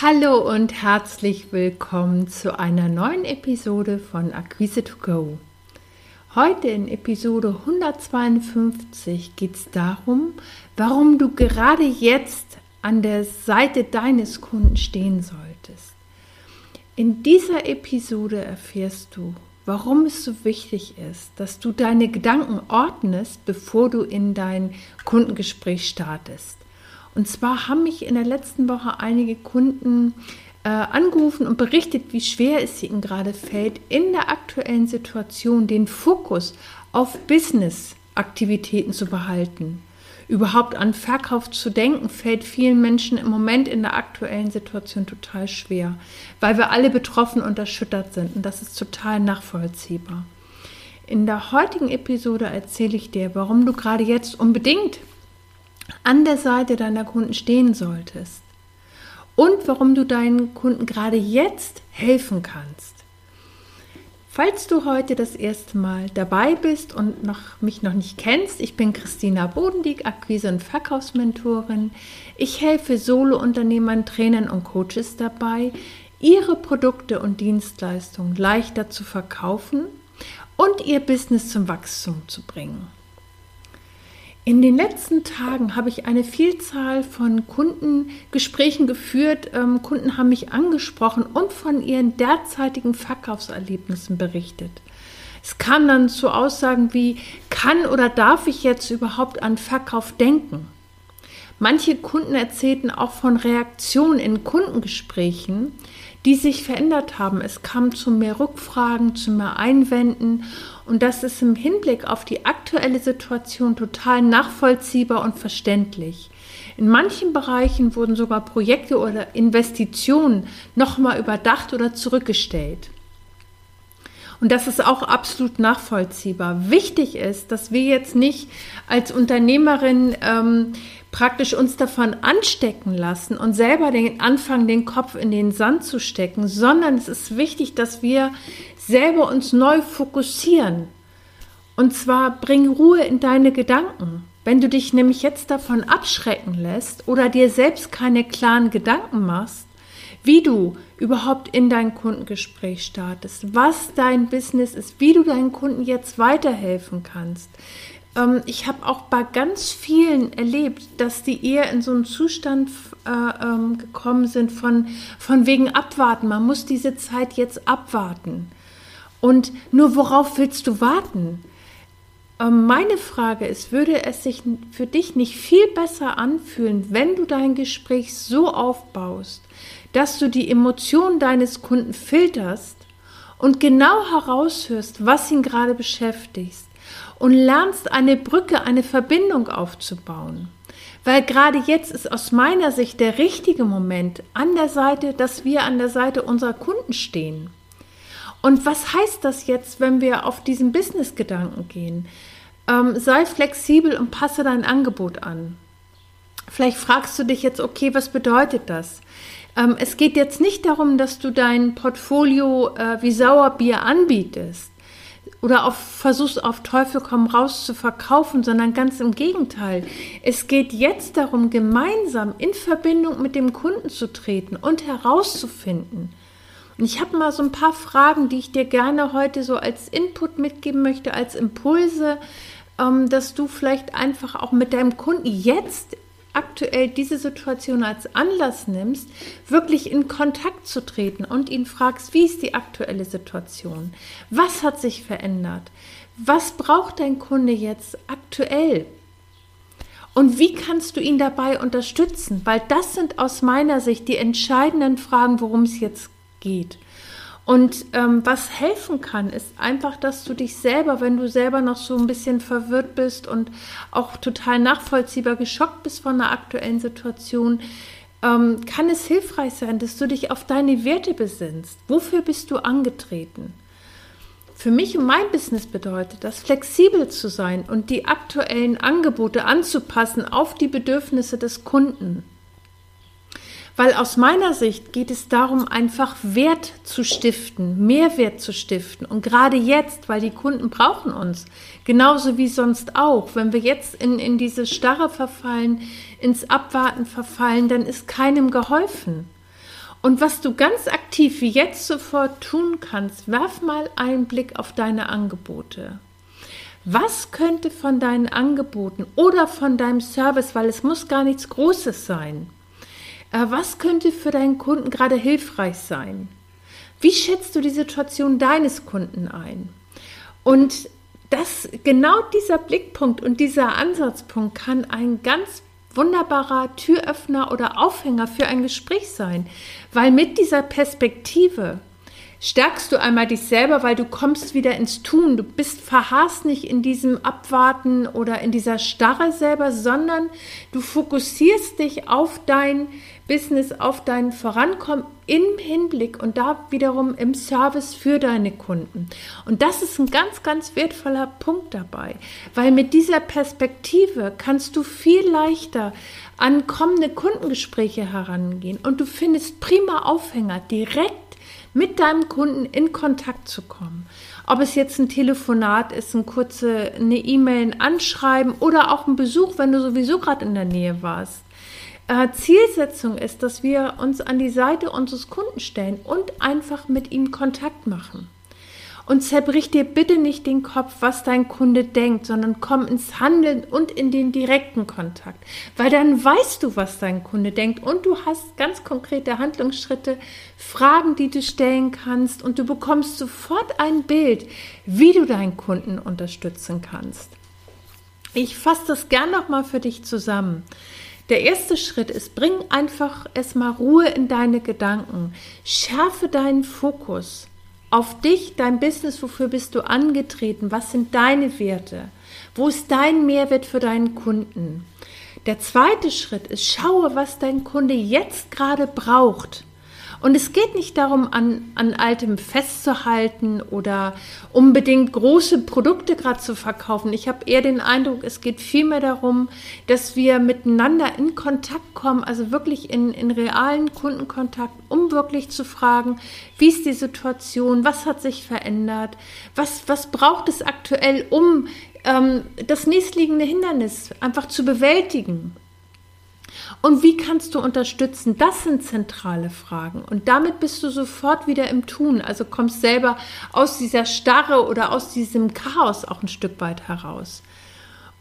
Hallo und herzlich willkommen zu einer neuen Episode von Acquise to Go. Heute in Episode 152 geht es darum, warum du gerade jetzt an der Seite deines Kunden stehen solltest. In dieser Episode erfährst du, warum es so wichtig ist, dass du deine Gedanken ordnest, bevor du in dein Kundengespräch startest. Und zwar haben mich in der letzten Woche einige Kunden äh, angerufen und berichtet, wie schwer es ihnen gerade fällt, in der aktuellen Situation den Fokus auf Business-Aktivitäten zu behalten. Überhaupt an Verkauf zu denken, fällt vielen Menschen im Moment in der aktuellen Situation total schwer, weil wir alle betroffen und erschüttert sind. Und das ist total nachvollziehbar. In der heutigen Episode erzähle ich dir, warum du gerade jetzt unbedingt an der Seite deiner Kunden stehen solltest und warum du deinen Kunden gerade jetzt helfen kannst. Falls du heute das erste Mal dabei bist und noch, mich noch nicht kennst, ich bin Christina Bodendieck, Akquise- und Verkaufsmentorin. Ich helfe Solo-Unternehmern, Trainern und Coaches dabei, ihre Produkte und Dienstleistungen leichter zu verkaufen und ihr Business zum Wachstum zu bringen. In den letzten Tagen habe ich eine Vielzahl von Kundengesprächen geführt. Ähm, Kunden haben mich angesprochen und von ihren derzeitigen Verkaufserlebnissen berichtet. Es kam dann zu Aussagen wie, kann oder darf ich jetzt überhaupt an Verkauf denken? Manche Kunden erzählten auch von Reaktionen in Kundengesprächen, die sich verändert haben. Es kam zu mehr Rückfragen, zu mehr Einwänden und das ist im Hinblick auf die aktuelle Situation total nachvollziehbar und verständlich. In manchen Bereichen wurden sogar Projekte oder Investitionen nochmal überdacht oder zurückgestellt. Und das ist auch absolut nachvollziehbar. Wichtig ist, dass wir jetzt nicht als Unternehmerin ähm, praktisch uns davon anstecken lassen und selber den anfangen, den Kopf in den Sand zu stecken, sondern es ist wichtig, dass wir selber uns neu fokussieren. Und zwar bring Ruhe in deine Gedanken. Wenn du dich nämlich jetzt davon abschrecken lässt oder dir selbst keine klaren Gedanken machst, wie du überhaupt in dein Kundengespräch startest, was dein Business ist, wie du deinen Kunden jetzt weiterhelfen kannst, ähm, ich habe auch bei ganz vielen erlebt, dass die eher in so einen Zustand äh, ähm, gekommen sind von, von wegen abwarten. Man muss diese Zeit jetzt abwarten. Und nur worauf willst du warten? Ähm, meine Frage ist, würde es sich für dich nicht viel besser anfühlen, wenn du dein Gespräch so aufbaust, dass du die Emotionen deines Kunden filterst und genau heraushörst, was ihn gerade beschäftigt? und lernst eine Brücke, eine Verbindung aufzubauen. Weil gerade jetzt ist aus meiner Sicht der richtige Moment an der Seite, dass wir an der Seite unserer Kunden stehen. Und was heißt das jetzt, wenn wir auf diesen Business-Gedanken gehen? Ähm, sei flexibel und passe dein Angebot an. Vielleicht fragst du dich jetzt, okay, was bedeutet das? Ähm, es geht jetzt nicht darum, dass du dein Portfolio äh, wie Sauerbier anbietest oder auf, versuchst auf Teufel komm raus zu verkaufen, sondern ganz im Gegenteil. Es geht jetzt darum, gemeinsam in Verbindung mit dem Kunden zu treten und herauszufinden. Und ich habe mal so ein paar Fragen, die ich dir gerne heute so als Input mitgeben möchte, als Impulse, ähm, dass du vielleicht einfach auch mit deinem Kunden jetzt aktuell diese Situation als Anlass nimmst, wirklich in Kontakt zu treten und ihn fragst, wie ist die aktuelle Situation? Was hat sich verändert? Was braucht dein Kunde jetzt aktuell? Und wie kannst du ihn dabei unterstützen? Weil das sind aus meiner Sicht die entscheidenden Fragen, worum es jetzt geht. Und ähm, was helfen kann, ist einfach, dass du dich selber, wenn du selber noch so ein bisschen verwirrt bist und auch total nachvollziehbar geschockt bist von der aktuellen Situation, ähm, kann es hilfreich sein, dass du dich auf deine Werte besinnst. Wofür bist du angetreten? Für mich und mein Business bedeutet das, flexibel zu sein und die aktuellen Angebote anzupassen auf die Bedürfnisse des Kunden. Weil aus meiner Sicht geht es darum, einfach Wert zu stiften, Mehrwert zu stiften. Und gerade jetzt, weil die Kunden brauchen uns, genauso wie sonst auch. Wenn wir jetzt in, in diese Starre verfallen, ins Abwarten verfallen, dann ist keinem geholfen. Und was du ganz aktiv wie jetzt sofort tun kannst, werf mal einen Blick auf deine Angebote. Was könnte von deinen Angeboten oder von deinem Service, weil es muss gar nichts Großes sein, was könnte für deinen Kunden gerade hilfreich sein? Wie schätzt du die Situation deines Kunden ein? Und das, genau dieser Blickpunkt und dieser Ansatzpunkt kann ein ganz wunderbarer Türöffner oder Aufhänger für ein Gespräch sein, weil mit dieser Perspektive stärkst du einmal dich selber, weil du kommst wieder ins Tun. Du bist verharrst nicht in diesem Abwarten oder in dieser Starre selber, sondern du fokussierst dich auf dein Business, auf dein Vorankommen im Hinblick und da wiederum im Service für deine Kunden. Und das ist ein ganz, ganz wertvoller Punkt dabei, weil mit dieser Perspektive kannst du viel leichter an kommende Kundengespräche herangehen und du findest prima Aufhänger direkt mit deinem Kunden in Kontakt zu kommen. Ob es jetzt ein Telefonat ist, ein kurze, eine E-Mail, ein Anschreiben oder auch ein Besuch, wenn du sowieso gerade in der Nähe warst. Äh, Zielsetzung ist, dass wir uns an die Seite unseres Kunden stellen und einfach mit ihm Kontakt machen. Und zerbrich dir bitte nicht den Kopf, was dein Kunde denkt, sondern komm ins Handeln und in den direkten Kontakt. Weil dann weißt du, was dein Kunde denkt und du hast ganz konkrete Handlungsschritte, Fragen, die du stellen kannst und du bekommst sofort ein Bild, wie du deinen Kunden unterstützen kannst. Ich fasse das gern nochmal für dich zusammen. Der erste Schritt ist, bring einfach erstmal Ruhe in deine Gedanken. Schärfe deinen Fokus auf dich, dein Business, wofür bist du angetreten, was sind deine Werte, wo ist dein Mehrwert für deinen Kunden. Der zweite Schritt ist, schaue, was dein Kunde jetzt gerade braucht. Und es geht nicht darum, an, an altem festzuhalten oder unbedingt große Produkte gerade zu verkaufen. Ich habe eher den Eindruck, es geht vielmehr darum, dass wir miteinander in Kontakt kommen, also wirklich in, in realen Kundenkontakt, um wirklich zu fragen, wie ist die Situation, was hat sich verändert, was, was braucht es aktuell, um ähm, das nächstliegende Hindernis einfach zu bewältigen. Und wie kannst du unterstützen? Das sind zentrale Fragen. Und damit bist du sofort wieder im Tun. Also kommst selber aus dieser Starre oder aus diesem Chaos auch ein Stück weit heraus.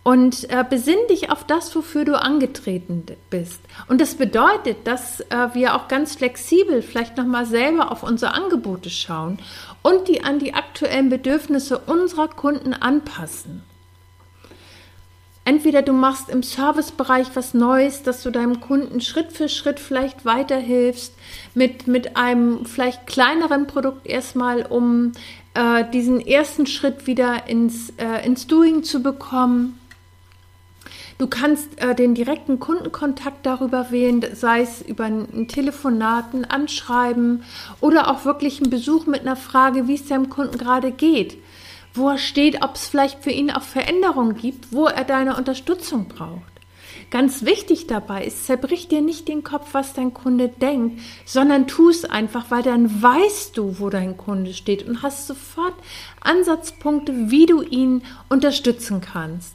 Und äh, besinn dich auf das, wofür du angetreten bist. Und das bedeutet, dass äh, wir auch ganz flexibel vielleicht nochmal selber auf unsere Angebote schauen und die an die aktuellen Bedürfnisse unserer Kunden anpassen. Entweder du machst im Servicebereich was Neues, dass du deinem Kunden Schritt für Schritt vielleicht weiterhilfst mit, mit einem vielleicht kleineren Produkt erstmal, um äh, diesen ersten Schritt wieder ins, äh, ins Doing zu bekommen. Du kannst äh, den direkten Kundenkontakt darüber wählen, sei es über ein Telefonat, ein Anschreiben oder auch wirklich einen Besuch mit einer Frage, wie es deinem Kunden gerade geht wo er steht, ob es vielleicht für ihn auch Veränderungen gibt, wo er deine Unterstützung braucht. Ganz wichtig dabei ist, zerbrich dir nicht den Kopf, was dein Kunde denkt, sondern tu es einfach, weil dann weißt du, wo dein Kunde steht und hast sofort Ansatzpunkte, wie du ihn unterstützen kannst.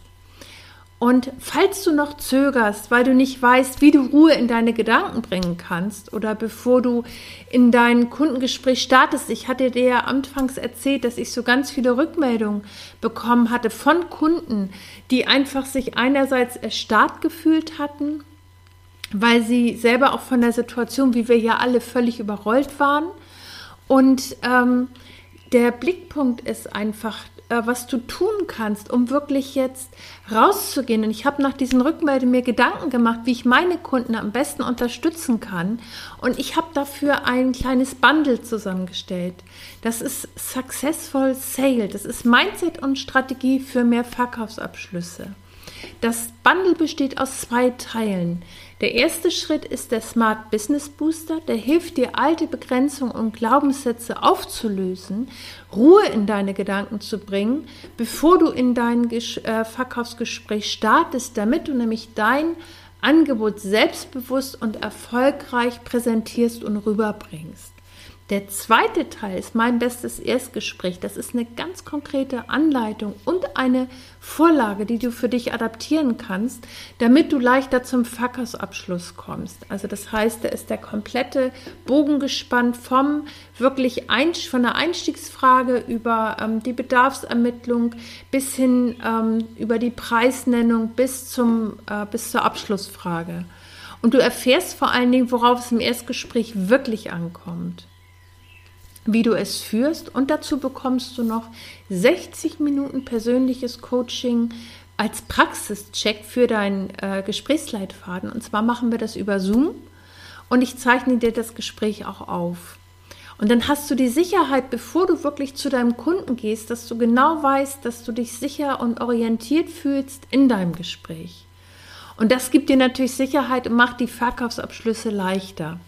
Und falls du noch zögerst, weil du nicht weißt, wie du Ruhe in deine Gedanken bringen kannst oder bevor du in dein Kundengespräch startest, ich hatte dir ja anfangs erzählt, dass ich so ganz viele Rückmeldungen bekommen hatte von Kunden, die einfach sich einerseits erstarrt gefühlt hatten, weil sie selber auch von der Situation, wie wir ja alle völlig überrollt waren. Und ähm, der Blickpunkt ist einfach äh, was du tun kannst, um wirklich jetzt rauszugehen. Und ich habe nach diesen Rückmeldungen mir Gedanken gemacht, wie ich meine Kunden am besten unterstützen kann. Und ich habe dafür ein kleines Bundle zusammengestellt. Das ist Successful Sale. Das ist Mindset und Strategie für mehr Verkaufsabschlüsse. Das Bundle besteht aus zwei Teilen. Der erste Schritt ist der Smart Business Booster, der hilft dir, alte Begrenzungen und Glaubenssätze aufzulösen, Ruhe in deine Gedanken zu bringen, bevor du in dein äh, Verkaufsgespräch startest, damit du nämlich dein Angebot selbstbewusst und erfolgreich präsentierst und rüberbringst. Der zweite Teil ist mein bestes Erstgespräch. Das ist eine ganz konkrete Anleitung und eine Vorlage, die du für dich adaptieren kannst, damit du leichter zum Fackersabschluss kommst. Also das heißt, da ist der komplette Bogen gespannt vom wirklich ein, von der Einstiegsfrage über ähm, die Bedarfsermittlung bis hin ähm, über die Preisnennung bis, zum, äh, bis zur Abschlussfrage. Und du erfährst vor allen Dingen, worauf es im Erstgespräch wirklich ankommt wie du es führst und dazu bekommst du noch 60 Minuten persönliches Coaching als Praxischeck für deinen äh, Gesprächsleitfaden. Und zwar machen wir das über Zoom und ich zeichne dir das Gespräch auch auf. Und dann hast du die Sicherheit, bevor du wirklich zu deinem Kunden gehst, dass du genau weißt, dass du dich sicher und orientiert fühlst in deinem Gespräch. Und das gibt dir natürlich Sicherheit und macht die Verkaufsabschlüsse leichter.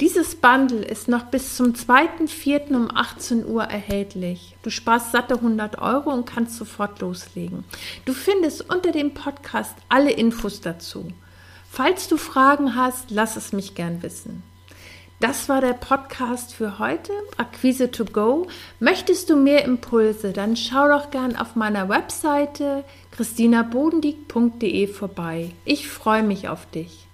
Dieses Bundle ist noch bis zum 2.4. um 18 Uhr erhältlich. Du sparst satte 100 Euro und kannst sofort loslegen. Du findest unter dem Podcast alle Infos dazu. Falls du Fragen hast, lass es mich gern wissen. Das war der Podcast für heute, Akquise to Go. Möchtest du mehr Impulse, dann schau doch gern auf meiner Webseite christinabodendieck.de vorbei. Ich freue mich auf dich.